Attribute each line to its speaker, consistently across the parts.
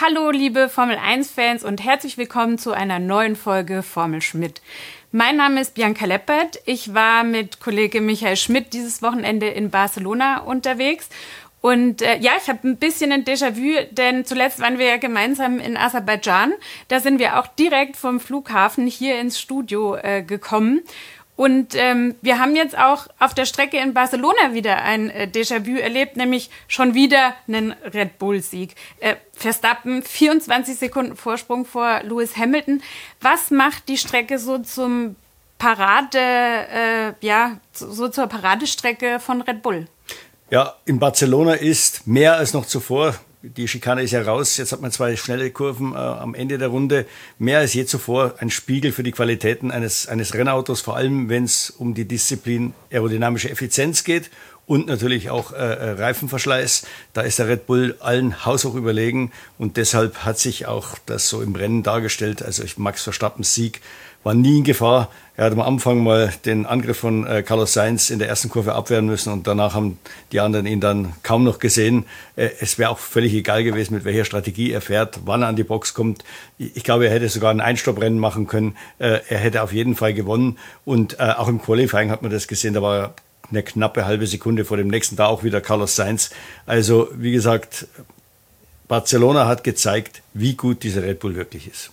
Speaker 1: Hallo, liebe Formel 1-Fans und herzlich willkommen zu einer neuen Folge Formel Schmidt. Mein Name ist Bianca Leppert. Ich war mit Kollege Michael Schmidt dieses Wochenende in Barcelona unterwegs. Und äh, ja, ich habe ein bisschen ein Déjà-vu, denn zuletzt waren wir ja gemeinsam in Aserbaidschan. Da sind wir auch direkt vom Flughafen hier ins Studio äh, gekommen. Und ähm, wir haben jetzt auch auf der Strecke in Barcelona wieder ein äh, Déjà-vu erlebt, nämlich schon wieder einen Red Bull-Sieg. Äh, Verstappen 24 Sekunden Vorsprung vor Lewis Hamilton. Was macht die Strecke so zum Parade, äh, ja, so zur Paradestrecke von Red Bull?
Speaker 2: Ja, in Barcelona ist mehr als noch zuvor die Schikane ist ja raus. Jetzt hat man zwei schnelle Kurven äh, am Ende der Runde. Mehr als je zuvor ein Spiegel für die Qualitäten eines, eines Rennautos, vor allem wenn es um die Disziplin aerodynamische Effizienz geht und natürlich auch äh, äh, Reifenverschleiß. Da ist der Red Bull allen haushoch überlegen und deshalb hat sich auch das so im Rennen dargestellt. Also Max Verstappens Sieg war nie in Gefahr. Er hat am Anfang mal den Angriff von äh, Carlos Sainz in der ersten Kurve abwehren müssen und danach haben die anderen ihn dann kaum noch gesehen. Äh, es wäre auch völlig egal gewesen, mit welcher Strategie er fährt, wann er an die Box kommt. Ich glaube, er hätte sogar ein Einstopprennen machen können. Äh, er hätte auf jeden Fall gewonnen und äh, auch im Qualifying hat man das gesehen. Da war eine knappe halbe Sekunde vor dem nächsten, da auch wieder Carlos Sainz. Also wie gesagt, Barcelona hat gezeigt, wie gut dieser Red Bull wirklich ist.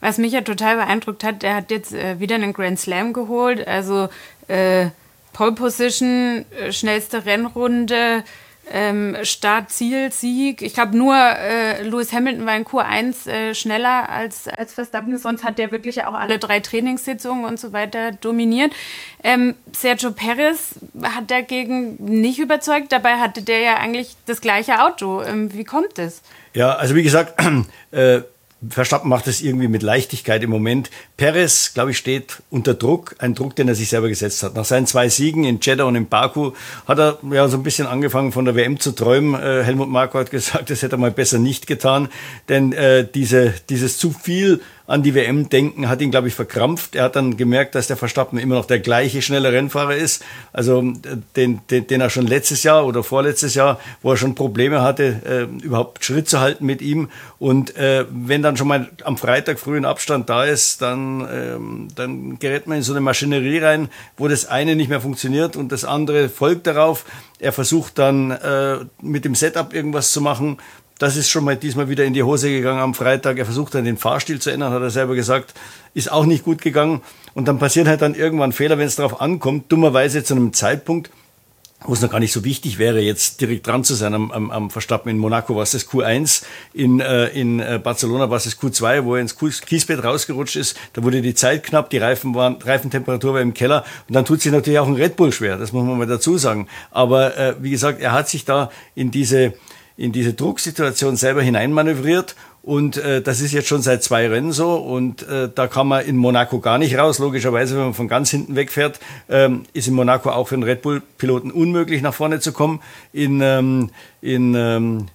Speaker 1: Was mich ja total beeindruckt hat, der hat jetzt äh, wieder einen Grand Slam geholt, also äh, Pole Position, äh, schnellste Rennrunde, ähm, Start-Ziel-Sieg. Ich glaube, nur äh, Lewis Hamilton war in Q1 äh, schneller als, als Verstappen. Sonst hat der wirklich auch alle drei Trainingssitzungen und so weiter dominiert. Ähm, Sergio Perez hat dagegen nicht überzeugt. Dabei hatte der ja eigentlich das gleiche Auto. Ähm, wie kommt es?
Speaker 2: Ja, also wie gesagt, äh, Verstappen macht es irgendwie mit Leichtigkeit im Moment. Perez, glaube ich, steht unter Druck, ein Druck, den er sich selber gesetzt hat. Nach seinen zwei Siegen in Jeddah und in Baku hat er ja so ein bisschen angefangen von der WM zu träumen. Äh, Helmut Marko hat gesagt, das hätte er mal besser nicht getan, denn äh, diese, dieses zu viel an die WM denken, hat ihn, glaube ich, verkrampft. Er hat dann gemerkt, dass der Verstappen immer noch der gleiche schnelle Rennfahrer ist, also den, den, den er schon letztes Jahr oder vorletztes Jahr, wo er schon Probleme hatte, äh, überhaupt Schritt zu halten mit ihm. Und äh, wenn dann schon mal am Freitag früh ein Abstand da ist, dann, ähm, dann gerät man in so eine Maschinerie rein, wo das eine nicht mehr funktioniert und das andere folgt darauf. Er versucht dann äh, mit dem Setup irgendwas zu machen, das ist schon mal diesmal wieder in die Hose gegangen am Freitag. Er versucht dann den Fahrstil zu ändern, hat er selber gesagt. Ist auch nicht gut gegangen. Und dann passieren halt dann irgendwann Fehler, wenn es darauf ankommt. Dummerweise zu einem Zeitpunkt, wo es noch gar nicht so wichtig wäre, jetzt direkt dran zu sein am, am, am Verstappen. In Monaco war es das Q1, in, äh, in äh, Barcelona war es das Q2, wo er ins Kiesbett rausgerutscht ist. Da wurde die Zeit knapp, die Reifen waren, Reifentemperatur war im Keller. Und dann tut sich natürlich auch ein Red Bull schwer, das muss man mal dazu sagen. Aber äh, wie gesagt, er hat sich da in diese in diese Drucksituation selber hineinmanövriert. Und äh, das ist jetzt schon seit zwei Rennen so. Und äh, da kann man in Monaco gar nicht raus. Logischerweise, wenn man von ganz hinten wegfährt, ähm, ist in Monaco auch für einen Red Bull-Piloten unmöglich, nach vorne zu kommen. In, ähm, in ähm,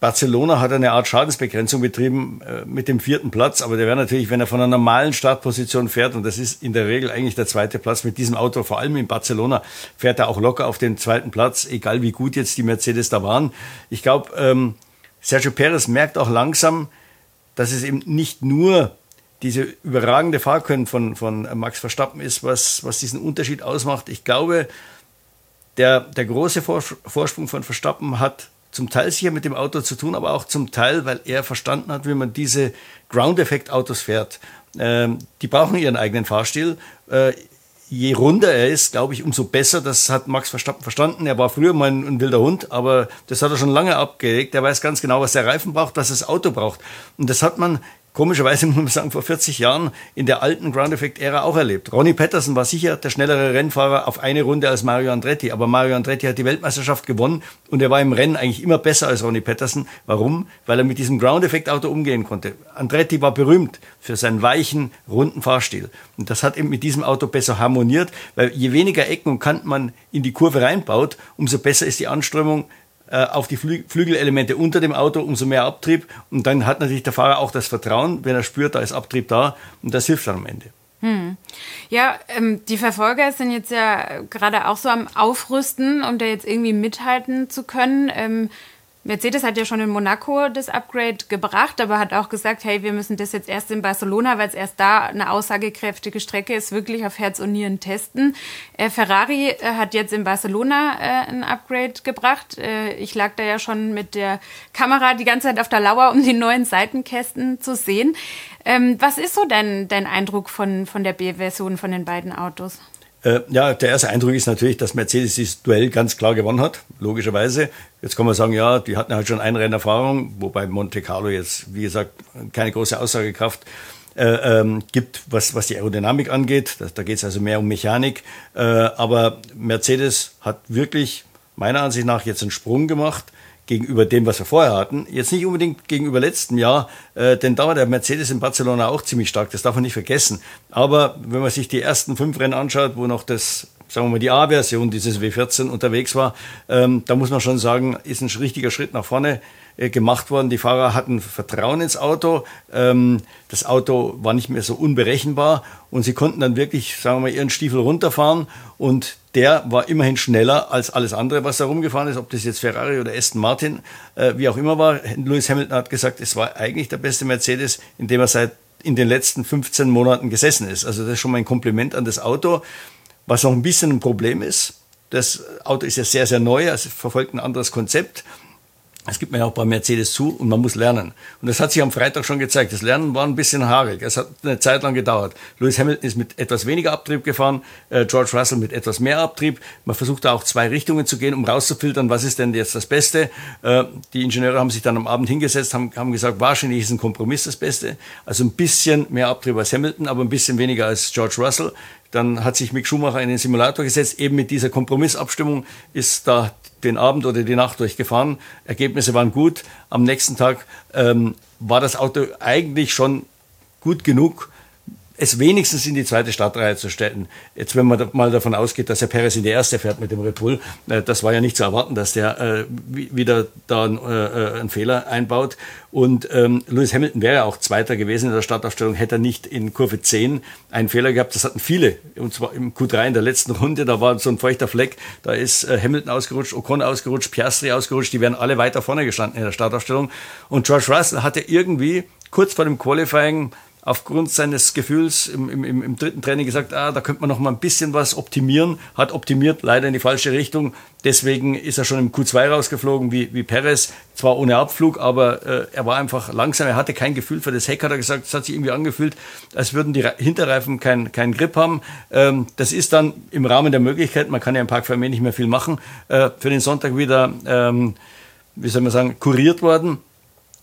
Speaker 2: Barcelona hat eine Art Schadensbegrenzung betrieben äh, mit dem vierten Platz, aber der wäre natürlich, wenn er von einer normalen Startposition fährt, und das ist in der Regel eigentlich der zweite Platz mit diesem Auto, vor allem in Barcelona, fährt er auch locker auf den zweiten Platz, egal wie gut jetzt die Mercedes da waren. Ich glaube, ähm, Sergio Perez merkt auch langsam, dass es eben nicht nur diese überragende Fahrkönnen von, von Max Verstappen ist, was, was diesen Unterschied ausmacht. Ich glaube, der, der große Vorsprung von Verstappen hat zum Teil sicher mit dem Auto zu tun, aber auch zum Teil, weil er verstanden hat, wie man diese Ground-Effekt-Autos fährt. Ähm, die brauchen ihren eigenen Fahrstil. Äh, je runder er ist, glaube ich, umso besser. Das hat Max Verstappen verstanden. Er war früher mal ein, ein, wilder Hund, aber das hat er schon lange abgelegt. Er weiß ganz genau, was der Reifen braucht, was das Auto braucht. Und das hat man komischerweise muss man sagen, vor 40 Jahren in der alten Ground Effect Ära auch erlebt. Ronnie Patterson war sicher der schnellere Rennfahrer auf eine Runde als Mario Andretti, aber Mario Andretti hat die Weltmeisterschaft gewonnen und er war im Rennen eigentlich immer besser als Ronnie Patterson. Warum? Weil er mit diesem Ground Effect Auto umgehen konnte. Andretti war berühmt für seinen weichen, runden Fahrstil und das hat eben mit diesem Auto besser harmoniert, weil je weniger Ecken und Kanten man in die Kurve reinbaut, umso besser ist die Anströmung auf die Flügelelemente unter dem Auto, umso mehr Abtrieb. Und dann hat natürlich der Fahrer auch das Vertrauen, wenn er spürt, da ist Abtrieb da. Und das hilft dann am Ende.
Speaker 1: Hm. Ja, ähm, die Verfolger sind jetzt ja gerade auch so am Aufrüsten, um da jetzt irgendwie mithalten zu können. Ähm, Mercedes hat ja schon in Monaco das Upgrade gebracht, aber hat auch gesagt, hey, wir müssen das jetzt erst in Barcelona, weil es erst da eine aussagekräftige Strecke ist, wirklich auf Herz und Nieren testen. Äh, Ferrari äh, hat jetzt in Barcelona äh, ein Upgrade gebracht. Äh, ich lag da ja schon mit der Kamera die ganze Zeit auf der Lauer, um die neuen Seitenkästen zu sehen. Ähm, was ist so dein, dein Eindruck von, von der B-Version von den beiden Autos?
Speaker 2: Äh, ja, der erste Eindruck ist natürlich, dass Mercedes dieses Duell ganz klar gewonnen hat, logischerweise. Jetzt kann man sagen, ja, die hatten halt schon eine Rennerfahrung, wobei Monte Carlo jetzt, wie gesagt, keine große Aussagekraft äh, ähm, gibt, was, was die Aerodynamik angeht. Da, da geht es also mehr um Mechanik. Äh, aber Mercedes hat wirklich meiner Ansicht nach jetzt einen Sprung gemacht gegenüber dem, was wir vorher hatten. Jetzt nicht unbedingt gegenüber letztem Jahr, äh, denn da war der Mercedes in Barcelona auch ziemlich stark, das darf man nicht vergessen. Aber wenn man sich die ersten fünf Rennen anschaut, wo noch das sagen wir mal, die A-Version dieses W14 unterwegs war, ähm, da muss man schon sagen, ist ein richtiger Schritt nach vorne äh, gemacht worden. Die Fahrer hatten Vertrauen ins Auto. Ähm, das Auto war nicht mehr so unberechenbar und sie konnten dann wirklich, sagen wir mal, ihren Stiefel runterfahren und der war immerhin schneller als alles andere, was da rumgefahren ist, ob das jetzt Ferrari oder Aston Martin, äh, wie auch immer war. Lewis Hamilton hat gesagt, es war eigentlich der beste Mercedes, in dem er seit in den letzten 15 Monaten gesessen ist. Also das ist schon mal ein Kompliment an das Auto. Was noch ein bisschen ein Problem ist, das Auto ist ja sehr, sehr neu, also verfolgt ein anderes Konzept. Das gibt man ja auch bei Mercedes zu und man muss lernen. Und das hat sich am Freitag schon gezeigt. Das Lernen war ein bisschen haarig. Es hat eine Zeit lang gedauert. Lewis Hamilton ist mit etwas weniger Abtrieb gefahren, äh, George Russell mit etwas mehr Abtrieb. Man versucht da auch zwei Richtungen zu gehen, um rauszufiltern, was ist denn jetzt das Beste. Äh, die Ingenieure haben sich dann am Abend hingesetzt, haben gesagt, wahrscheinlich ist ein Kompromiss das Beste. Also ein bisschen mehr Abtrieb als Hamilton, aber ein bisschen weniger als George Russell. Dann hat sich Mick Schumacher in den Simulator gesetzt. Eben mit dieser Kompromissabstimmung ist da den Abend oder die Nacht durchgefahren. Ergebnisse waren gut. Am nächsten Tag ähm, war das Auto eigentlich schon gut genug, es wenigstens in die zweite Startreihe zu stellen. Jetzt, wenn man mal davon ausgeht, dass Herr Perez in die erste fährt mit dem Red Bull, äh, das war ja nicht zu erwarten, dass der äh, wieder da äh, einen Fehler einbaut. Und ähm, Lewis Hamilton wäre auch Zweiter gewesen in der Startaufstellung, hätte er nicht in Kurve 10 einen Fehler gehabt. Das hatten viele, und zwar im Q3 in der letzten Runde, da war so ein feuchter Fleck, da ist Hamilton ausgerutscht, Ocon ausgerutscht, Piastri ausgerutscht, die wären alle weiter vorne gestanden in der Startaufstellung. Und George Russell hatte irgendwie kurz vor dem Qualifying aufgrund seines Gefühls im, im, im dritten Training gesagt, ah, da könnte man noch mal ein bisschen was optimieren. Hat optimiert, leider in die falsche Richtung. Deswegen ist er schon im Q2 rausgeflogen wie, wie Perez. Zwar ohne Abflug, aber äh, er war einfach langsam. Er hatte kein Gefühl für das Heck, hat er gesagt. Es hat sich irgendwie angefühlt, als würden die Hinterreifen keinen kein Grip haben. Ähm, das ist dann im Rahmen der Möglichkeit, man kann ja im Park für nicht mehr viel machen, äh, für den Sonntag wieder, ähm, wie soll man sagen, kuriert worden.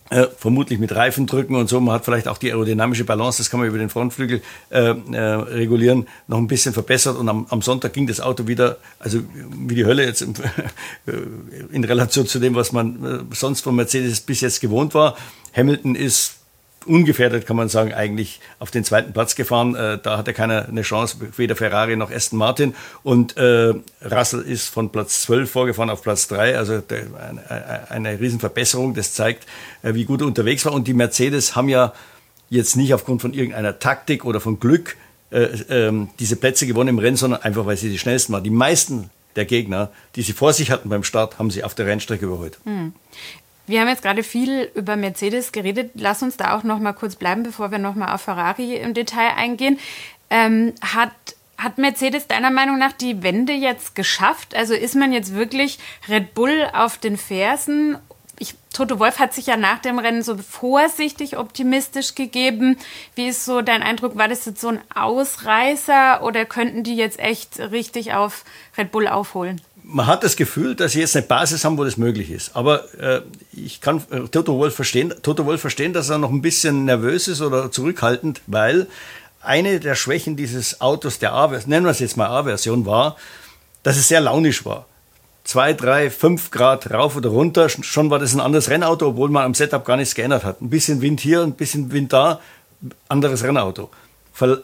Speaker 2: Äh, vermutlich mit Reifendrücken und so. Man hat vielleicht auch die aerodynamische Balance, das kann man über den Frontflügel äh, äh, regulieren, noch ein bisschen verbessert. Und am, am, Sonntag ging das Auto wieder, also wie die Hölle jetzt in Relation zu dem, was man äh, sonst von Mercedes bis jetzt gewohnt war. Hamilton ist ungefährdet, kann man sagen, eigentlich auf den zweiten Platz gefahren. Äh, da hatte keiner eine Chance, weder Ferrari noch Aston Martin. Und äh, Russell ist von Platz 12 vorgefahren auf Platz 3. Also der, eine, eine Riesenverbesserung. Das zeigt, äh, wie gut er unterwegs war. Und die Mercedes haben ja jetzt nicht aufgrund von irgendeiner Taktik oder von Glück äh, ähm, diese Plätze gewonnen im Rennen, sondern einfach, weil sie die schnellsten waren. Die meisten der Gegner, die sie vor sich hatten beim Start, haben sie auf der Rennstrecke überholt. Hm.
Speaker 1: Wir haben jetzt gerade viel über Mercedes geredet. Lass uns da auch noch mal kurz bleiben, bevor wir noch mal auf Ferrari im Detail eingehen. Ähm, hat hat Mercedes deiner Meinung nach die Wende jetzt geschafft? Also ist man jetzt wirklich Red Bull auf den Fersen? Ich, Toto Wolf hat sich ja nach dem Rennen so vorsichtig optimistisch gegeben. Wie ist so dein Eindruck? War das jetzt so ein Ausreißer oder könnten die jetzt echt richtig auf Red Bull aufholen?
Speaker 2: Man hat das Gefühl, dass sie jetzt eine Basis haben, wo das möglich ist. Aber äh, ich kann äh, Toto Wolf verstehen, Toto Wolf verstehen, dass er noch ein bisschen nervös ist oder zurückhaltend, weil eine der Schwächen dieses Autos, der A, nennen wir es jetzt mal A-Version, war, dass es sehr launisch war. Zwei, drei, fünf Grad rauf oder runter, schon war das ein anderes Rennauto, obwohl man am Setup gar nichts geändert hat. Ein bisschen Wind hier, ein bisschen Wind da, anderes Rennauto.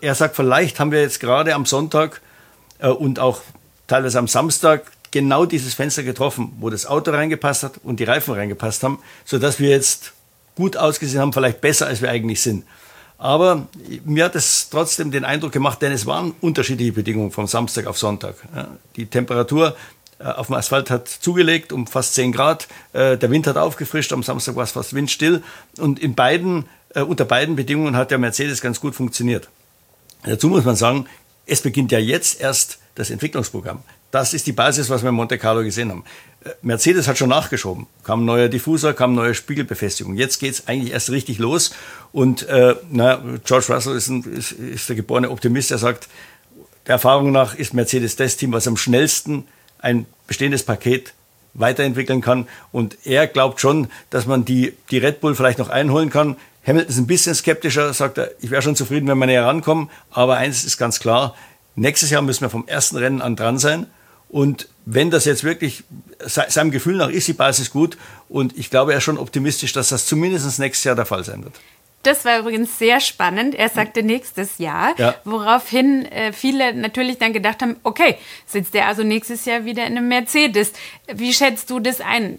Speaker 2: Er sagt, vielleicht haben wir jetzt gerade am Sonntag äh, und auch teilweise am Samstag genau dieses Fenster getroffen, wo das Auto reingepasst hat und die Reifen reingepasst haben, sodass wir jetzt gut ausgesehen haben, vielleicht besser als wir eigentlich sind. Aber mir hat es trotzdem den Eindruck gemacht, denn es waren unterschiedliche Bedingungen vom Samstag auf Sonntag. Die Temperatur äh, auf dem Asphalt hat zugelegt um fast 10 Grad. Äh, der Wind hat aufgefrischt, am Samstag war es fast windstill. Und in beiden, äh, unter beiden Bedingungen hat der Mercedes ganz gut funktioniert. Dazu muss man sagen, es beginnt ja jetzt erst das Entwicklungsprogramm. Das ist die Basis, was wir in Monte Carlo gesehen haben. Mercedes hat schon nachgeschoben. Kam ein neuer Diffusor, kam neue Spiegelbefestigung. Jetzt geht's eigentlich erst richtig los. Und äh, na, George Russell ist, ein, ist, ist der geborene Optimist, der sagt, der Erfahrung nach ist Mercedes das Team, was am schnellsten ein bestehendes Paket weiterentwickeln kann. Und er glaubt schon, dass man die, die Red Bull vielleicht noch einholen kann. Hamilton ist ein bisschen skeptischer, sagt er, ich wäre schon zufrieden, wenn wir näher rankommen. Aber eins ist ganz klar, nächstes Jahr müssen wir vom ersten Rennen an dran sein. Und wenn das jetzt wirklich, seinem Gefühl nach ist die Basis gut. Und ich glaube, er ist schon optimistisch, dass das zumindest nächstes Jahr der Fall sein wird.
Speaker 1: Das war übrigens sehr spannend. Er sagte nächstes Jahr, ja. woraufhin äh, viele natürlich dann gedacht haben, okay, sitzt er also nächstes Jahr wieder in einem Mercedes. Wie schätzt du das ein?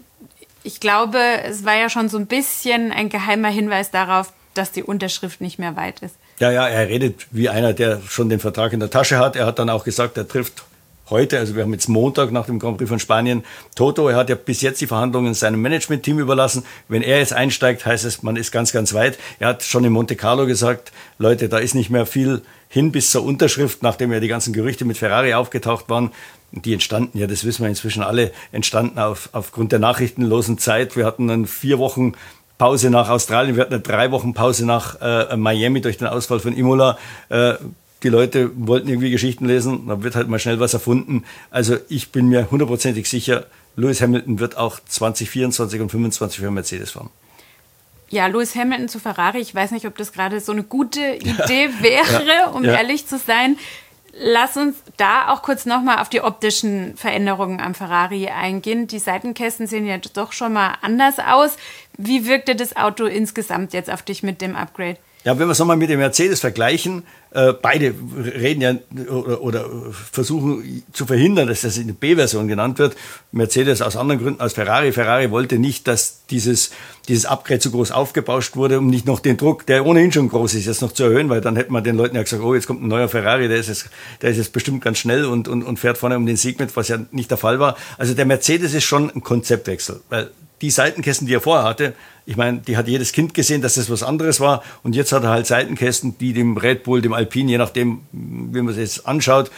Speaker 1: Ich glaube, es war ja schon so ein bisschen ein geheimer Hinweis darauf, dass die Unterschrift nicht mehr weit ist.
Speaker 2: Ja, ja, er redet wie einer, der schon den Vertrag in der Tasche hat. Er hat dann auch gesagt, er trifft heute, also wir haben jetzt Montag nach dem Grand Prix von Spanien, Toto, er hat ja bis jetzt die Verhandlungen seinem Management-Team überlassen. Wenn er jetzt einsteigt, heißt es, man ist ganz, ganz weit. Er hat schon in Monte Carlo gesagt, Leute, da ist nicht mehr viel hin bis zur Unterschrift, nachdem ja die ganzen Gerüchte mit Ferrari aufgetaucht waren. Die entstanden, ja, das wissen wir inzwischen alle, entstanden auf, aufgrund der nachrichtenlosen Zeit. Wir hatten dann vier Wochen Pause nach Australien, wir hatten eine drei Wochen Pause nach äh, Miami durch den Ausfall von Imola. Äh, die Leute wollten irgendwie Geschichten lesen, dann wird halt mal schnell was erfunden. Also ich bin mir hundertprozentig sicher, Lewis Hamilton wird auch 2024 und 2025 für Mercedes fahren.
Speaker 1: Ja, Lewis Hamilton zu Ferrari, ich weiß nicht, ob das gerade so eine gute Idee wäre, ja. um ja. ehrlich zu sein. Lass uns da auch kurz nochmal auf die optischen Veränderungen am Ferrari eingehen. Die Seitenkästen sehen ja doch schon mal anders aus. Wie wirkte das Auto insgesamt jetzt auf dich mit dem Upgrade?
Speaker 2: Ja, wenn wir es nochmal mit dem Mercedes vergleichen, äh, beide reden ja oder, oder, versuchen zu verhindern, dass das in der B-Version genannt wird. Mercedes aus anderen Gründen als Ferrari. Ferrari wollte nicht, dass dieses, dieses Upgrade zu groß aufgebauscht wurde, um nicht noch den Druck, der ohnehin schon groß ist, jetzt noch zu erhöhen, weil dann hätte man den Leuten ja gesagt, oh, jetzt kommt ein neuer Ferrari, der ist jetzt, der ist jetzt bestimmt ganz schnell und, und, und fährt vorne um den Sieg mit, was ja nicht der Fall war. Also der Mercedes ist schon ein Konzeptwechsel, weil die Seitenkästen, die er vorher hatte, ich meine, die hat jedes Kind gesehen, dass das was anderes war. Und jetzt hat er halt Seitenkästen, die dem Red Bull, dem Alpine, je nachdem, wie man es jetzt anschaut,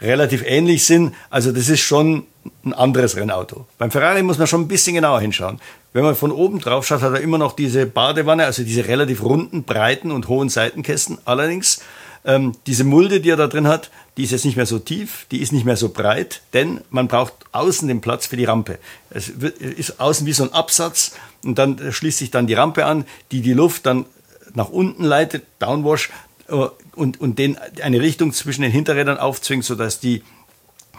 Speaker 2: relativ ähnlich sind. Also das ist schon ein anderes Rennauto. Beim Ferrari muss man schon ein bisschen genauer hinschauen. Wenn man von oben drauf schaut, hat er immer noch diese Badewanne, also diese relativ runden, breiten und hohen Seitenkästen. Allerdings ähm, diese Mulde, die er da drin hat, die ist jetzt nicht mehr so tief, die ist nicht mehr so breit, denn man braucht außen den Platz für die Rampe. Es ist außen wie so ein Absatz und dann schließt sich dann die Rampe an, die die Luft dann nach unten leitet, Downwash, äh, und, und den eine Richtung zwischen den Hinterrädern aufzwingt, sodass die,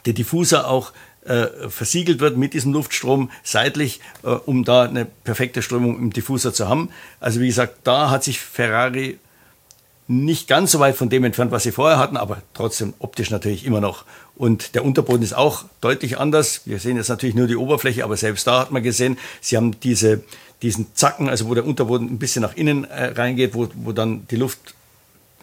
Speaker 2: der Diffuser auch äh, versiegelt wird mit diesem Luftstrom seitlich, äh, um da eine perfekte Strömung im Diffuser zu haben. Also wie gesagt, da hat sich Ferrari nicht ganz so weit von dem entfernt, was sie vorher hatten, aber trotzdem optisch natürlich immer noch. Und der Unterboden ist auch deutlich anders. Wir sehen jetzt natürlich nur die Oberfläche, aber selbst da hat man gesehen, sie haben diese, diesen Zacken, also wo der Unterboden ein bisschen nach innen äh, reingeht, wo, wo dann die Luft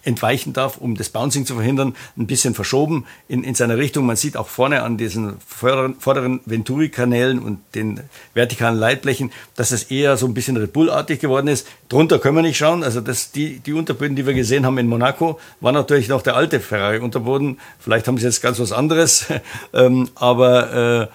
Speaker 2: entweichen darf, um das Bouncing zu verhindern, ein bisschen verschoben in, in seiner Richtung. Man sieht auch vorne an diesen vorderen, vorderen Venturi-Kanälen und den vertikalen Leitblechen, dass es eher so ein bisschen Red Bull-artig geworden ist. Drunter können wir nicht schauen. Also das, die, die Unterböden, die wir gesehen haben in Monaco, war natürlich noch der alte Ferrari-Unterboden. Vielleicht haben sie jetzt ganz was anderes. ähm, aber äh,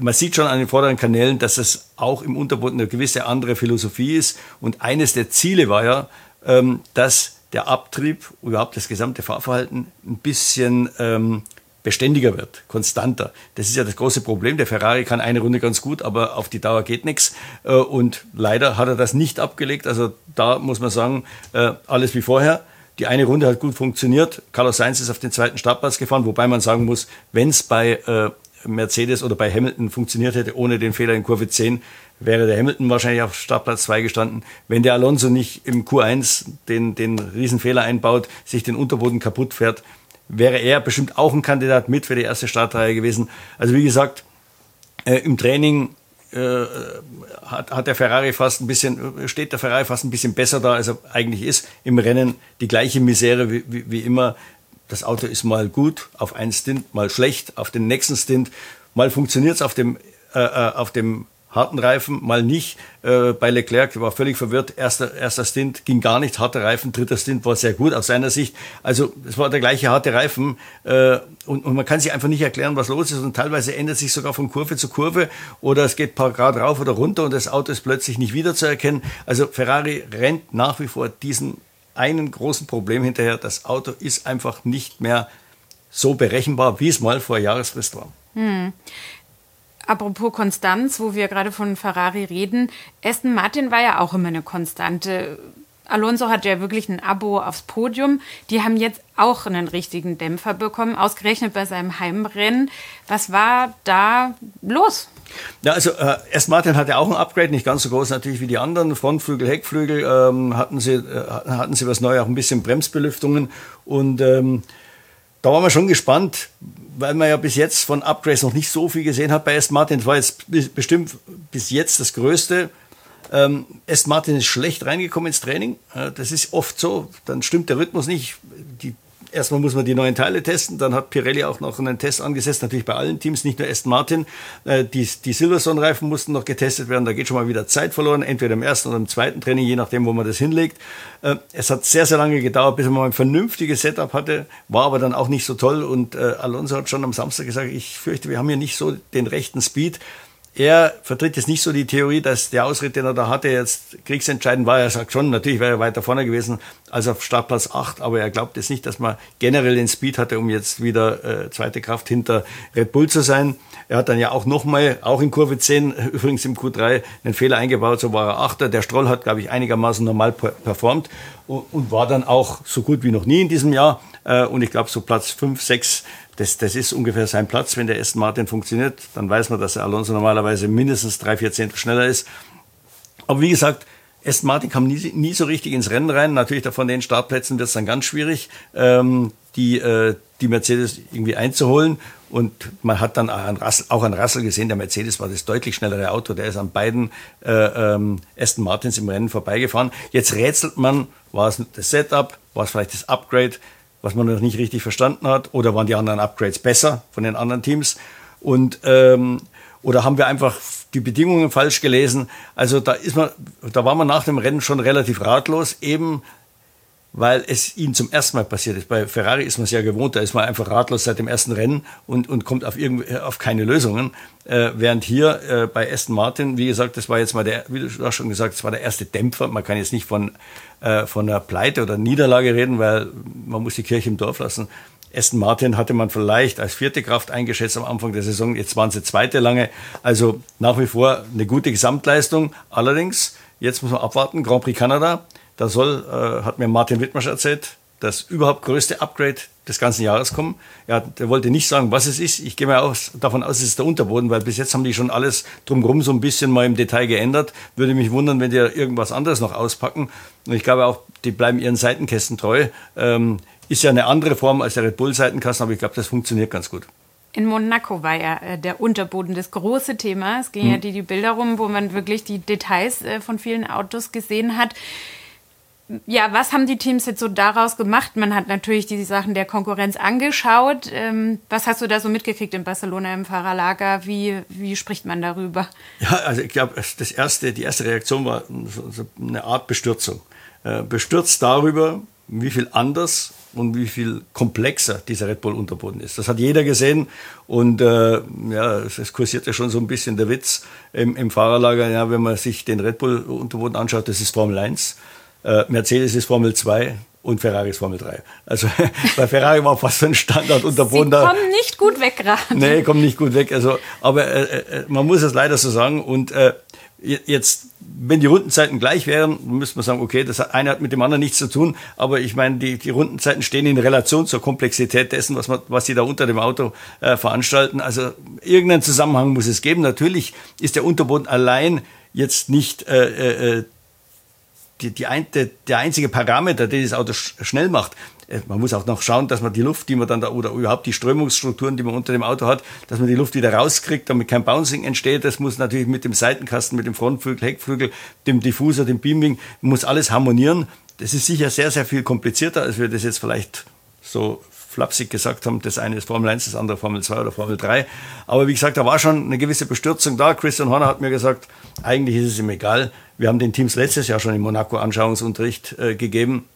Speaker 2: man sieht schon an den vorderen Kanälen, dass es auch im Unterboden eine gewisse andere Philosophie ist. Und eines der Ziele war ja, ähm, dass der Abtrieb, überhaupt das gesamte Fahrverhalten ein bisschen ähm, beständiger wird, konstanter. Das ist ja das große Problem. Der Ferrari kann eine Runde ganz gut, aber auf die Dauer geht nichts. Äh, und leider hat er das nicht abgelegt. Also da muss man sagen, äh, alles wie vorher. Die eine Runde hat gut funktioniert. Carlos Sainz ist auf den zweiten Startplatz gefahren, wobei man sagen muss, wenn es bei äh, Mercedes oder bei Hamilton funktioniert hätte, ohne den Fehler in Kurve 10, wäre der Hamilton wahrscheinlich auf Startplatz 2 gestanden. Wenn der Alonso nicht im Q1 den, den Riesenfehler einbaut, sich den Unterboden kaputt fährt, wäre er bestimmt auch ein Kandidat mit für die erste Startreihe gewesen. Also wie gesagt, äh, im Training äh, hat, hat der Ferrari fast ein bisschen, steht der Ferrari fast ein bisschen besser da, als er eigentlich ist. Im Rennen die gleiche Misere wie, wie, wie immer. Das Auto ist mal gut auf einen Stint, mal schlecht auf den nächsten Stint Mal funktioniert es auf dem, äh, äh, auf dem harten Reifen, mal nicht. Äh, bei Leclerc war völlig verwirrt. Erster, erster Stint ging gar nicht, harter Reifen. Dritter Stint war sehr gut aus seiner Sicht. Also es war der gleiche harte Reifen äh, und, und man kann sich einfach nicht erklären, was los ist. Und teilweise ändert sich sogar von Kurve zu Kurve oder es geht paar Grad rauf oder runter und das Auto ist plötzlich nicht wiederzuerkennen. Also Ferrari rennt nach wie vor diesen einen großen Problem hinterher. Das Auto ist einfach nicht mehr so berechenbar, wie es mal vor Jahresfrist war. Hm.
Speaker 1: Apropos Konstanz, wo wir gerade von Ferrari reden, Aston Martin war ja auch immer eine Konstante. Alonso hat ja wirklich ein Abo aufs Podium. Die haben jetzt auch einen richtigen Dämpfer bekommen, ausgerechnet bei seinem Heimrennen. Was war da los?
Speaker 2: Ja, also äh, Aston Martin hatte auch ein Upgrade, nicht ganz so groß natürlich wie die anderen. Frontflügel, Heckflügel ähm, hatten sie äh, hatten sie was Neues, auch ein bisschen Bremsbelüftungen und ähm, da waren wir schon gespannt, weil man ja bis jetzt von Upgrades noch nicht so viel gesehen hat bei Aston Martin. Das war jetzt bestimmt bis jetzt das Größte. Ähm, Martin ist schlecht reingekommen ins Training. Äh, das ist oft so. Dann stimmt der Rhythmus nicht. Die erstmal muss man die neuen Teile testen, dann hat Pirelli auch noch einen Test angesetzt, natürlich bei allen Teams, nicht nur Aston Martin. Äh, die, die Silverstone-Reifen mussten noch getestet werden, da geht schon mal wieder Zeit verloren, entweder im ersten oder im zweiten Training, je nachdem, wo man das hinlegt. Äh, es hat sehr, sehr lange gedauert, bis man mal ein vernünftiges Setup hatte, war aber dann auch nicht so toll und äh, Alonso hat schon am Samstag gesagt, ich fürchte, wir haben hier nicht so den rechten Speed er vertritt jetzt nicht so die Theorie, dass der Ausritt, den er da hatte, jetzt kriegsentscheidend war. Er sagt schon, natürlich wäre er weiter vorne gewesen als auf Startplatz 8, aber er glaubt jetzt nicht, dass man generell den Speed hatte, um jetzt wieder äh, zweite Kraft hinter Red Bull zu sein. Er hat dann ja auch nochmal, auch in Kurve 10, übrigens im Q3, einen Fehler eingebaut, so war er Achter. Der Stroll hat, glaube ich, einigermaßen normal performt und, und war dann auch so gut wie noch nie in diesem Jahr. Äh, und ich glaube, so Platz 5, 6 das, das ist ungefähr sein Platz. Wenn der Aston Martin funktioniert, dann weiß man, dass der Alonso normalerweise mindestens drei, vier Zehntel schneller ist. Aber wie gesagt, Aston Martin kam nie, nie so richtig ins Rennen rein. Natürlich von den Startplätzen wird es dann ganz schwierig, ähm, die, äh, die Mercedes irgendwie einzuholen. Und man hat dann auch an, Russell, auch an Russell gesehen, der Mercedes war das deutlich schnellere Auto. Der ist an beiden äh, ähm, Aston Martins im Rennen vorbeigefahren. Jetzt rätselt man, war es das Setup, war es vielleicht das Upgrade? Was man noch nicht richtig verstanden hat, oder waren die anderen Upgrades besser von den anderen Teams? Und ähm, oder haben wir einfach die Bedingungen falsch gelesen? Also da ist man, da war man nach dem Rennen schon relativ ratlos, eben weil es ihnen zum ersten Mal passiert ist. Bei Ferrari ist man es ja gewohnt, da ist man einfach ratlos seit dem ersten Rennen und, und kommt auf, irgendwie, auf keine Lösungen. Äh, während hier äh, bei Aston Martin, wie gesagt, das war jetzt mal der, wie du auch schon gesagt, das war der erste Dämpfer. Man kann jetzt nicht von, äh, von einer Pleite oder Niederlage reden, weil man muss die Kirche im Dorf lassen. Aston Martin hatte man vielleicht als vierte Kraft eingeschätzt am Anfang der Saison. Jetzt waren sie zweite lange. Also nach wie vor eine gute Gesamtleistung. Allerdings, jetzt muss man abwarten, Grand Prix Kanada. Da soll, äh, hat mir Martin Wittmarsch erzählt, das überhaupt größte Upgrade des ganzen Jahres kommen. Er, er wollte nicht sagen, was es ist. Ich gehe mal aus, davon aus, es ist der Unterboden, weil bis jetzt haben die schon alles drumherum so ein bisschen mal im Detail geändert. Würde mich wundern, wenn die irgendwas anderes noch auspacken. Und ich glaube auch, die bleiben ihren Seitenkästen treu. Ähm, ist ja eine andere Form als der Red Bull Seitenkasten, aber ich glaube, das funktioniert ganz gut.
Speaker 1: In Monaco war ja äh, der Unterboden das große Thema. Es ging hm. ja die, die Bilder rum, wo man wirklich die Details äh, von vielen Autos gesehen hat ja, was haben die Teams jetzt so daraus gemacht? Man hat natürlich die Sachen der Konkurrenz angeschaut. Ähm, was hast du da so mitgekriegt in Barcelona im Fahrerlager? Wie, wie spricht man darüber?
Speaker 2: Ja, also ich glaube, erste, die erste Reaktion war so eine Art Bestürzung. Äh, bestürzt darüber, wie viel anders und wie viel komplexer dieser Red Bull Unterboden ist. Das hat jeder gesehen und äh, ja, es kursiert ja schon so ein bisschen der Witz im, im Fahrerlager, ja, wenn man sich den Red Bull Unterboden anschaut, das ist Formel 1. Äh, Mercedes ist Formel 2 und Ferrari ist Formel 3. Also bei Ferrari war fast so ein Standard unter
Speaker 1: da. kommen nicht gut weg gerade.
Speaker 2: Nee, kommen nicht gut weg. Also, aber äh, äh, man muss es leider so sagen. Und äh, jetzt, wenn die Rundenzeiten gleich wären, müsste man sagen, okay, das eine hat mit dem anderen nichts zu tun. Aber ich meine, die, die Rundenzeiten stehen in Relation zur Komplexität dessen, was, man, was sie da unter dem Auto äh, veranstalten. Also irgendeinen Zusammenhang muss es geben. Natürlich ist der Unterboden allein jetzt nicht äh, äh, die, die ein, der, der einzige Parameter, der das Auto sch schnell macht. Äh, man muss auch noch schauen, dass man die Luft, die man dann da, oder überhaupt die Strömungsstrukturen, die man unter dem Auto hat, dass man die Luft wieder rauskriegt, damit kein Bouncing entsteht. Das muss natürlich mit dem Seitenkasten, mit dem Frontflügel, Heckflügel, dem Diffuser, dem Beaming, muss alles harmonieren. Das ist sicher sehr, sehr viel komplizierter, als wir das jetzt vielleicht so flapsig gesagt haben, das eine ist Formel 1, das andere Formel 2 oder Formel 3. Aber wie gesagt, da war schon eine gewisse Bestürzung da. Christian Horner hat mir gesagt, eigentlich ist es ihm egal. Wir haben den Teams letztes Jahr schon in Monaco Anschauungsunterricht äh, gegeben.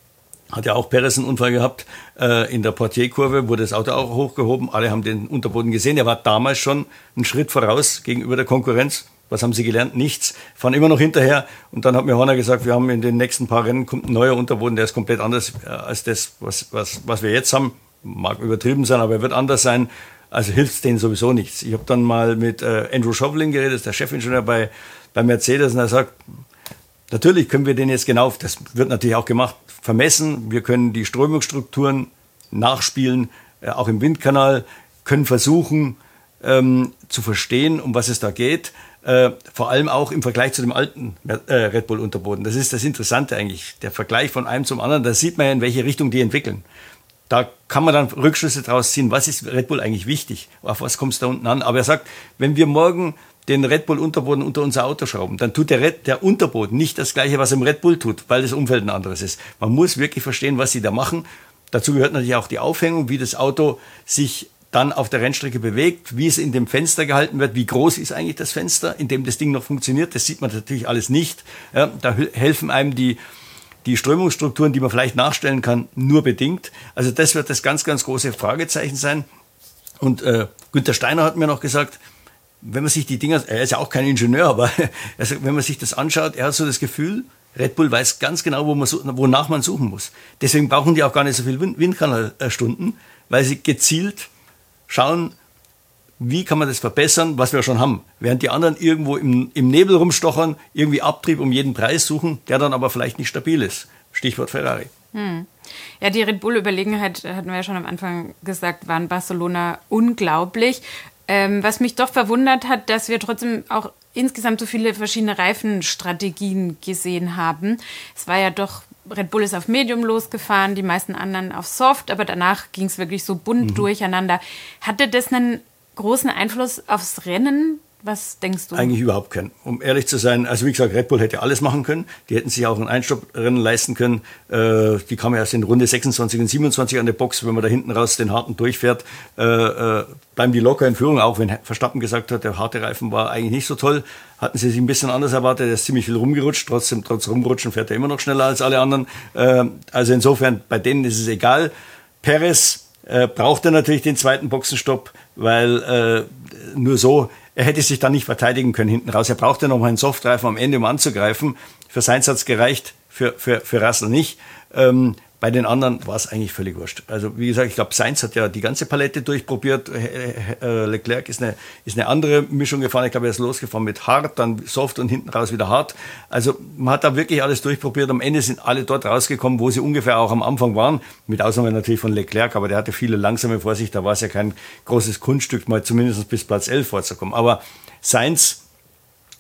Speaker 2: Hat ja auch Perez einen Unfall gehabt äh, in der Portierkurve, wurde das Auto auch hochgehoben. Alle haben den Unterboden gesehen. Er war damals schon einen Schritt voraus gegenüber der Konkurrenz. Was haben sie gelernt? Nichts. Fahren immer noch hinterher. Und dann hat mir Horner gesagt, wir haben in den nächsten paar Rennen kommt ein neuer Unterboden, der ist komplett anders äh, als das, was, was, was wir jetzt haben. Mag übertrieben sein, aber er wird anders sein. Also hilft es denen sowieso nichts. Ich habe dann mal mit äh, Andrew Chauvelin geredet, der Chefingenieur bei, bei Mercedes, und er sagt, natürlich können wir den jetzt genau, das wird natürlich auch gemacht, vermessen. Wir können die Strömungsstrukturen nachspielen, äh, auch im Windkanal, können versuchen ähm, zu verstehen, um was es da geht. Äh, vor allem auch im Vergleich zu dem alten äh, Red Bull Unterboden. Das ist das Interessante eigentlich, der Vergleich von einem zum anderen. Da sieht man ja, in welche Richtung die entwickeln. Da kann man dann Rückschlüsse daraus ziehen, was ist Red Bull eigentlich wichtig, auf was kommt es da unten an. Aber er sagt, wenn wir morgen den Red Bull Unterboden unter unser Auto schrauben, dann tut der, Red, der Unterboden nicht das gleiche, was im Red Bull tut, weil das Umfeld ein anderes ist. Man muss wirklich verstehen, was sie da machen. Dazu gehört natürlich auch die Aufhängung, wie das Auto sich dann auf der Rennstrecke bewegt, wie es in dem Fenster gehalten wird, wie groß ist eigentlich das Fenster, in dem das Ding noch funktioniert. Das sieht man natürlich alles nicht. Ja, da helfen einem die, die Strömungsstrukturen, die man vielleicht nachstellen kann, nur bedingt. Also das wird das ganz, ganz große Fragezeichen sein. Und äh, Günter Steiner hat mir noch gesagt, wenn man sich die Dinger, er ist ja auch kein Ingenieur, aber also wenn man sich das anschaut, er hat so das Gefühl, Red Bull weiß ganz genau, wo man, wonach man suchen muss. Deswegen brauchen die auch gar nicht so viel Windkanalstunden, weil sie gezielt schauen, wie kann man das verbessern, was wir schon haben. Während die anderen irgendwo im, im Nebel rumstochern, irgendwie Abtrieb um jeden Preis suchen, der dann aber vielleicht nicht stabil ist. Stichwort Ferrari. Hm.
Speaker 1: Ja, die Red Bull-Überlegenheit, hatten wir ja schon am Anfang gesagt, war in Barcelona unglaublich. Ähm, was mich doch verwundert hat, dass wir trotzdem auch insgesamt so viele verschiedene Reifenstrategien gesehen haben. Es war ja doch Red Bull ist auf Medium losgefahren, die meisten anderen auf Soft, aber danach ging es wirklich so bunt mhm. durcheinander. Hatte das einen großen Einfluss aufs Rennen? Was denkst du?
Speaker 2: Eigentlich überhaupt keinen. Um ehrlich zu sein, also wie gesagt, Red Bull hätte alles machen können. Die hätten sich auch ein Einstopprennen leisten können. Äh, die kamen erst in Runde 26 und 27 an der Box. Wenn man da hinten raus den harten durchfährt, äh, äh, bleiben die locker in Führung. Auch wenn Verstappen gesagt hat, der harte Reifen war eigentlich nicht so toll, hatten sie sich ein bisschen anders erwartet. Er ist ziemlich viel rumgerutscht. Trotzdem, trotz Rumrutschen fährt er immer noch schneller als alle anderen. Äh, also insofern, bei denen ist es egal. Perez äh, brauchte natürlich den zweiten Boxenstopp, weil äh, nur so er hätte sich dann nicht verteidigen können hinten raus. Er brauchte noch mal einen Softreifen am Ende, um anzugreifen. Für es gereicht, für, für, für Russell nicht. Ähm, bei den anderen war es eigentlich völlig wurscht. Also wie gesagt, ich glaube, Sainz hat ja die ganze Palette durchprobiert. Äh, Leclerc ist eine, ist eine andere Mischung gefahren. Ich glaube, er ist losgefahren mit hart, dann soft und hinten raus wieder hart. Also man hat da wirklich alles durchprobiert. Am Ende sind alle dort rausgekommen, wo sie ungefähr auch am Anfang waren. Mit Ausnahme natürlich von Leclerc, aber der hatte viele langsame vor sich. Da war es ja kein großes Kunststück, mal zumindest bis Platz 11 vorzukommen. Aber Sainz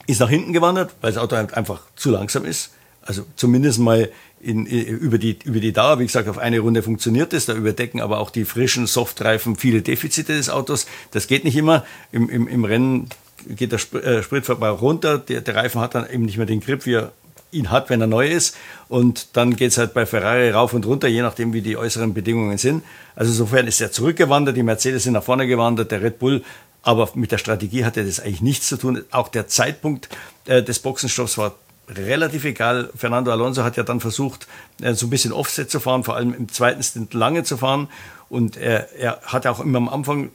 Speaker 2: ist nach hinten gewandert, weil das Auto einfach zu langsam ist. Also zumindest mal in, über, die, über die Dauer, wie gesagt, auf eine Runde funktioniert es. Da überdecken aber auch die frischen Softreifen viele Defizite des Autos. Das geht nicht immer. Im, im, im Rennen geht der äh, Spritverbrauch runter. Der, der Reifen hat dann eben nicht mehr den Grip, wie er ihn hat, wenn er neu ist. Und dann geht es halt bei Ferrari rauf und runter, je nachdem, wie die äußeren Bedingungen sind. Also insofern ist er zurückgewandert, die Mercedes sind nach vorne gewandert, der Red Bull. Aber mit der Strategie hatte das eigentlich nichts zu tun. Auch der Zeitpunkt äh, des Boxenstoffs war relativ egal. Fernando Alonso hat ja dann versucht, äh, so ein bisschen Offset zu fahren, vor allem im zweiten Stint lange zu fahren. Und er, er hat auch immer am Anfang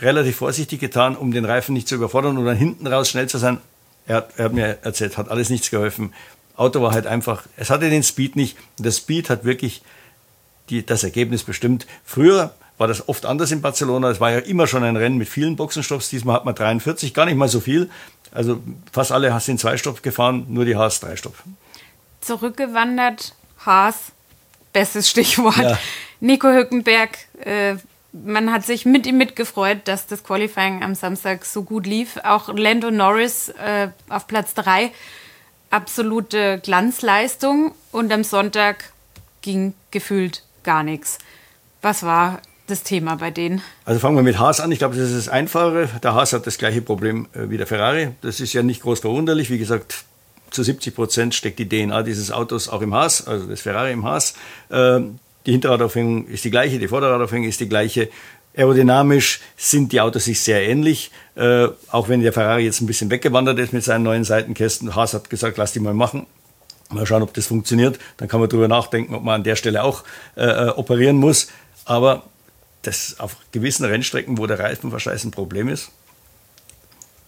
Speaker 2: relativ vorsichtig getan, um den Reifen nicht zu überfordern und dann hinten raus schnell zu sein. Er hat, er hat mir erzählt, hat alles nichts geholfen. Auto war halt einfach, es hatte den Speed nicht. Der Speed hat wirklich die, das Ergebnis bestimmt. Früher war das oft anders in Barcelona. Es war ja immer schon ein Rennen mit vielen Boxenstopps. Diesmal hat man 43, gar nicht mal so viel. Also fast alle sind zwei Stopp gefahren, nur die Haas drei Stopp.
Speaker 1: Zurückgewandert, Haas, bestes Stichwort. Ja. Nico Hückenberg, äh, man hat sich mit ihm mitgefreut, dass das Qualifying am Samstag so gut lief. Auch Lando Norris äh, auf Platz 3, absolute Glanzleistung. Und am Sonntag ging gefühlt gar nichts. Was war das Thema bei denen?
Speaker 2: Also fangen wir mit Haas an. Ich glaube, das ist das Einfache. Der Haas hat das gleiche Problem äh, wie der Ferrari. Das ist ja nicht groß verwunderlich. Wie gesagt, zu 70 Prozent steckt die DNA dieses Autos auch im Haas, also das Ferrari im Haas. Ähm, Die Hinterradaufhängung ist die gleiche, die Vorderradaufhängung ist die gleiche. Aerodynamisch sind die Autos sich sehr ähnlich, äh, auch wenn der Ferrari jetzt ein bisschen weggewandert ist mit seinen neuen Seitenkästen. Haas hat gesagt, lass die mal machen. Mal schauen, ob das funktioniert. Dann kann man darüber nachdenken, ob man an der Stelle auch äh, äh, operieren muss. Aber das auf gewissen Rennstrecken, wo der Reifenverschleiß ein Problem ist,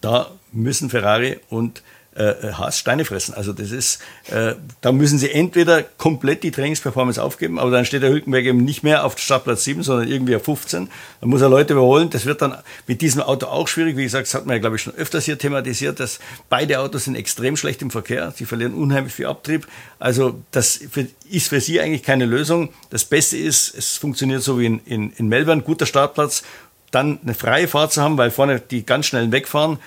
Speaker 2: da müssen Ferrari und äh, Haas Steine fressen. Also das ist, äh, da müssen sie entweder komplett die Trainingsperformance aufgeben, aber dann steht der Hülkenberg eben nicht mehr auf Startplatz 7, sondern irgendwie auf 15. Dann muss er Leute überholen. Das wird dann mit diesem Auto auch schwierig. Wie gesagt, das hat man ja, glaube ich, schon öfters hier thematisiert, dass beide Autos sind extrem schlecht im Verkehr. Sie verlieren unheimlich viel Abtrieb. Also das ist für sie eigentlich keine Lösung. Das Beste ist, es funktioniert so wie in, in, in Melbourne, guter Startplatz, dann eine freie Fahrt zu haben, weil vorne die ganz schnell wegfahren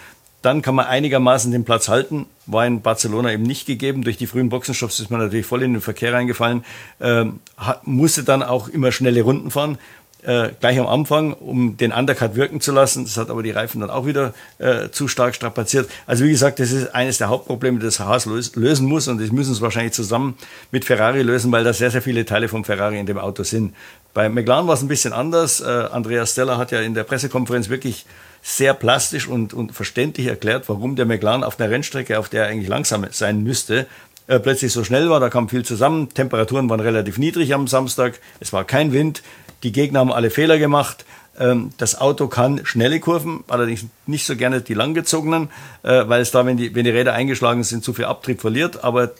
Speaker 2: dann kann man einigermaßen den Platz halten. War in Barcelona eben nicht gegeben. Durch die frühen Boxenstopps ist man natürlich voll in den Verkehr reingefallen. Ähm, hat, musste dann auch immer schnelle Runden fahren. Äh, gleich am Anfang, um den Undercut wirken zu lassen. Das hat aber die Reifen dann auch wieder äh, zu stark strapaziert. Also wie gesagt, das ist eines der Hauptprobleme, das Haas lösen muss und das müssen es wahrscheinlich zusammen mit Ferrari lösen, weil da sehr, sehr viele Teile vom Ferrari in dem Auto sind. Bei McLaren war es ein bisschen anders. Äh, Andreas Stella hat ja in der Pressekonferenz wirklich sehr plastisch und, und verständlich erklärt, warum der McLaren auf einer Rennstrecke, auf der er eigentlich langsam sein müsste, äh, plötzlich so schnell war. Da kam viel zusammen. Temperaturen waren relativ niedrig am Samstag. Es war kein Wind. Die Gegner haben alle Fehler gemacht. Ähm, das Auto kann schnelle Kurven, allerdings nicht so gerne die langgezogenen, äh, weil es da, wenn die, wenn die Räder eingeschlagen sind, zu viel Abtrieb verliert. Aber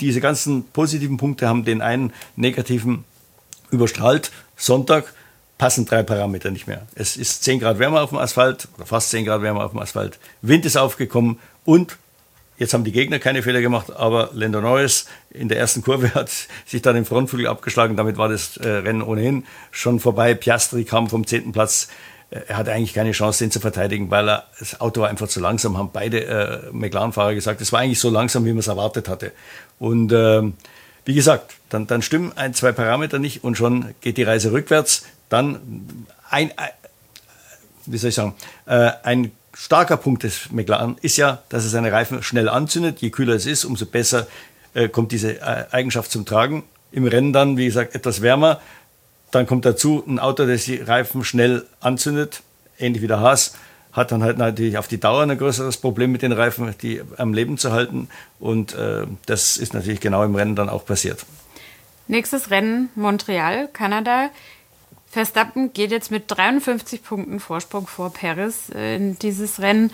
Speaker 2: diese ganzen positiven Punkte haben den einen negativen überstrahlt. Sonntag passen drei Parameter nicht mehr. Es ist 10 Grad wärmer auf dem Asphalt oder fast 10 Grad wärmer auf dem Asphalt. Wind ist aufgekommen und jetzt haben die Gegner keine Fehler gemacht, aber Lando Norris in der ersten Kurve hat sich dann im Frontflügel abgeschlagen. Damit war das äh, Rennen ohnehin schon vorbei. Piastri kam vom zehnten Platz. Äh, er hatte eigentlich keine Chance, den zu verteidigen, weil er, das Auto war einfach zu langsam, haben beide äh, McLaren-Fahrer gesagt. Es war eigentlich so langsam, wie man es erwartet hatte. Und ähm, wie gesagt, dann, dann stimmen ein, zwei Parameter nicht und schon geht die Reise rückwärts. Dann ein, wie soll ich sagen, äh, ein starker Punkt des McLaren ist ja, dass es seine Reifen schnell anzündet. Je kühler es ist, umso besser äh, kommt diese äh, Eigenschaft zum Tragen. Im Rennen dann, wie gesagt, etwas wärmer. Dann kommt dazu ein Auto, das die Reifen schnell anzündet, ähnlich wie der Haas, hat dann halt natürlich auf die Dauer ein größeres Problem mit den Reifen, die am Leben zu halten. Und äh, das ist natürlich genau im Rennen dann auch passiert.
Speaker 1: Nächstes Rennen Montreal, Kanada. Verstappen geht jetzt mit 53 Punkten Vorsprung vor Paris in dieses Rennen.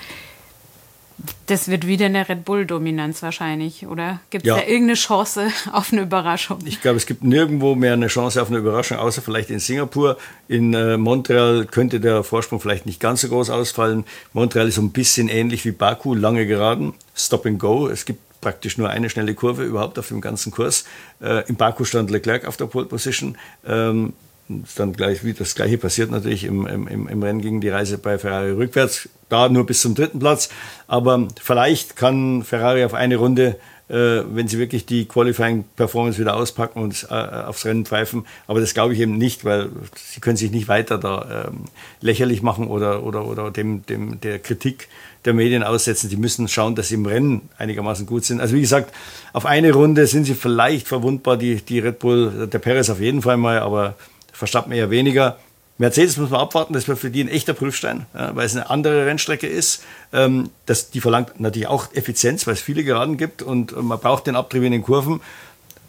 Speaker 1: Das wird wieder eine Red Bull-Dominanz wahrscheinlich, oder? Gibt es ja. da irgendeine Chance auf eine Überraschung?
Speaker 2: Ich glaube, es gibt nirgendwo mehr eine Chance auf eine Überraschung, außer vielleicht in Singapur. In äh, Montreal könnte der Vorsprung vielleicht nicht ganz so groß ausfallen. Montreal ist so ein bisschen ähnlich wie Baku, lange geraden, Stop and Go. Es gibt praktisch nur eine schnelle Kurve überhaupt auf dem ganzen Kurs. Äh, in Baku stand Leclerc auf der Pole Position. Ähm, ist dann gleich wie das gleiche passiert natürlich im, im, im Rennen gegen die Reise bei Ferrari rückwärts. Da nur bis zum dritten Platz. Aber vielleicht kann Ferrari auf eine Runde, äh, wenn sie wirklich die Qualifying Performance wieder auspacken und äh, aufs Rennen pfeifen. Aber das glaube ich eben nicht, weil sie können sich nicht weiter da ähm, lächerlich machen oder, oder, oder dem, dem, der Kritik der Medien aussetzen. Sie müssen schauen, dass sie im Rennen einigermaßen gut sind. Also wie gesagt, auf eine Runde sind sie vielleicht verwundbar, die, die Red Bull, der Perez auf jeden Fall mal, aber Verstappen eher weniger. Mercedes muss man abwarten, das wird für die ein echter Prüfstein, ja, weil es eine andere Rennstrecke ist. Ähm, das, die verlangt natürlich auch Effizienz, weil es viele Geraden gibt und man braucht den Abtrieb in den Kurven.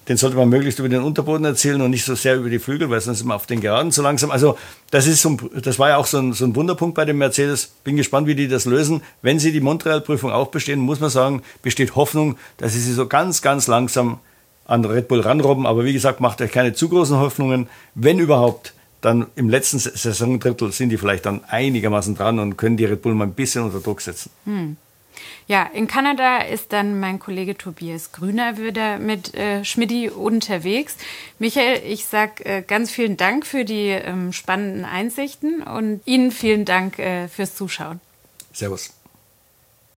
Speaker 2: Den sollte man möglichst über den Unterboden erzielen und nicht so sehr über die Flügel, weil sonst ist man auf den Geraden zu langsam. Also das, ist so das war ja auch so ein, so ein Wunderpunkt bei dem Mercedes. Bin gespannt, wie die das lösen. Wenn sie die Montreal-Prüfung auch bestehen, muss man sagen, besteht Hoffnung, dass sie sie so ganz, ganz langsam an Red Bull ranrobben. Aber wie gesagt, macht euch keine zu großen Hoffnungen. Wenn überhaupt, dann im letzten Saisondrittel sind die vielleicht dann einigermaßen dran und können die Red Bull mal ein bisschen unter Druck setzen. Hm.
Speaker 1: Ja, in Kanada ist dann mein Kollege Tobias Grüner wieder mit äh, Schmidti unterwegs. Michael, ich sage äh, ganz vielen Dank für die ähm, spannenden Einsichten und Ihnen vielen Dank äh, fürs Zuschauen.
Speaker 2: Servus.